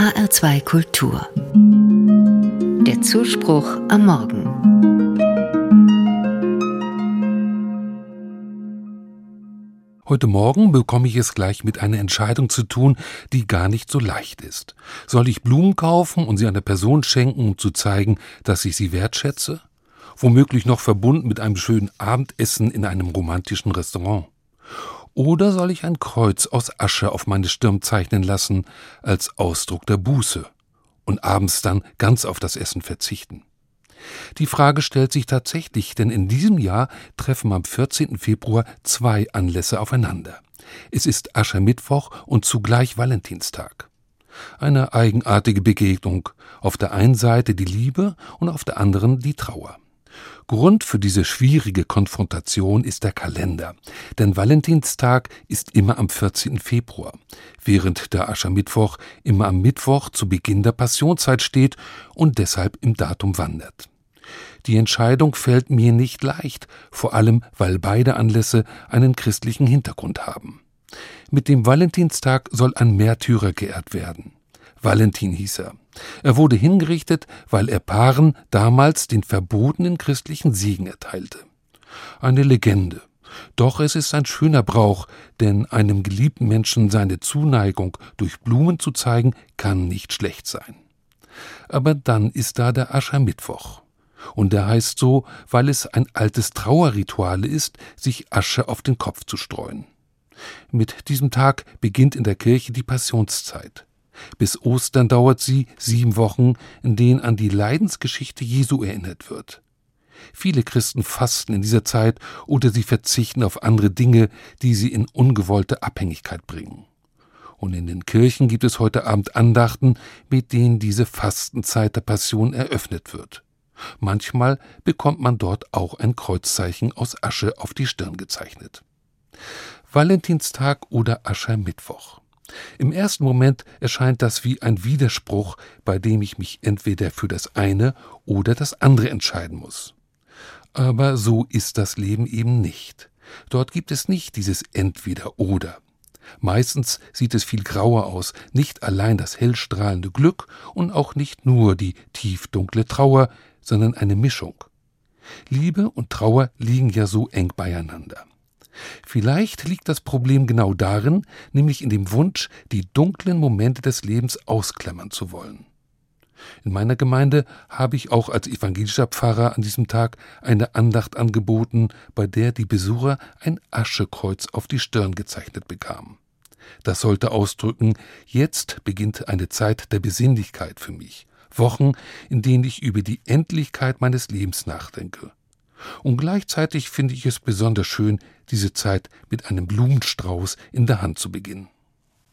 HR2 Kultur. Der Zuspruch am Morgen. Heute Morgen bekomme ich es gleich mit einer Entscheidung zu tun, die gar nicht so leicht ist. Soll ich Blumen kaufen und sie einer Person schenken, um zu zeigen, dass ich sie wertschätze? Womöglich noch verbunden mit einem schönen Abendessen in einem romantischen Restaurant. Oder soll ich ein Kreuz aus Asche auf meine Stirn zeichnen lassen, als Ausdruck der Buße, und abends dann ganz auf das Essen verzichten? Die Frage stellt sich tatsächlich, denn in diesem Jahr treffen am 14. Februar zwei Anlässe aufeinander. Es ist Aschermittwoch und zugleich Valentinstag. Eine eigenartige Begegnung, auf der einen Seite die Liebe und auf der anderen die Trauer. Grund für diese schwierige Konfrontation ist der Kalender, denn Valentinstag ist immer am 14. Februar, während der Aschermittwoch immer am Mittwoch zu Beginn der Passionszeit steht und deshalb im Datum wandert. Die Entscheidung fällt mir nicht leicht, vor allem weil beide Anlässe einen christlichen Hintergrund haben. Mit dem Valentinstag soll ein Märtyrer geehrt werden. Valentin hieß er. Er wurde hingerichtet, weil er Paaren damals den verbotenen christlichen Segen erteilte. Eine Legende. Doch es ist ein schöner Brauch, denn einem geliebten Menschen seine Zuneigung durch Blumen zu zeigen, kann nicht schlecht sein. Aber dann ist da der Aschermittwoch. Und der heißt so, weil es ein altes Trauerritual ist, sich Asche auf den Kopf zu streuen. Mit diesem Tag beginnt in der Kirche die Passionszeit. Bis Ostern dauert sie sieben Wochen, in denen an die Leidensgeschichte Jesu erinnert wird. Viele Christen fasten in dieser Zeit oder sie verzichten auf andere Dinge, die sie in ungewollte Abhängigkeit bringen. Und in den Kirchen gibt es heute Abend Andachten, mit denen diese Fastenzeit der Passion eröffnet wird. Manchmal bekommt man dort auch ein Kreuzzeichen aus Asche auf die Stirn gezeichnet. Valentinstag oder Aschermittwoch. Im ersten Moment erscheint das wie ein Widerspruch, bei dem ich mich entweder für das eine oder das andere entscheiden muss. Aber so ist das Leben eben nicht. Dort gibt es nicht dieses entweder oder. Meistens sieht es viel grauer aus, nicht allein das hellstrahlende Glück und auch nicht nur die tiefdunkle Trauer, sondern eine Mischung. Liebe und Trauer liegen ja so eng beieinander. Vielleicht liegt das Problem genau darin, nämlich in dem Wunsch, die dunklen Momente des Lebens ausklammern zu wollen. In meiner Gemeinde habe ich auch als evangelischer Pfarrer an diesem Tag eine Andacht angeboten, bei der die Besucher ein Aschekreuz auf die Stirn gezeichnet bekamen. Das sollte ausdrücken, jetzt beginnt eine Zeit der Besinnlichkeit für mich, Wochen, in denen ich über die Endlichkeit meines Lebens nachdenke. Und gleichzeitig finde ich es besonders schön, diese Zeit mit einem Blumenstrauß in der Hand zu beginnen.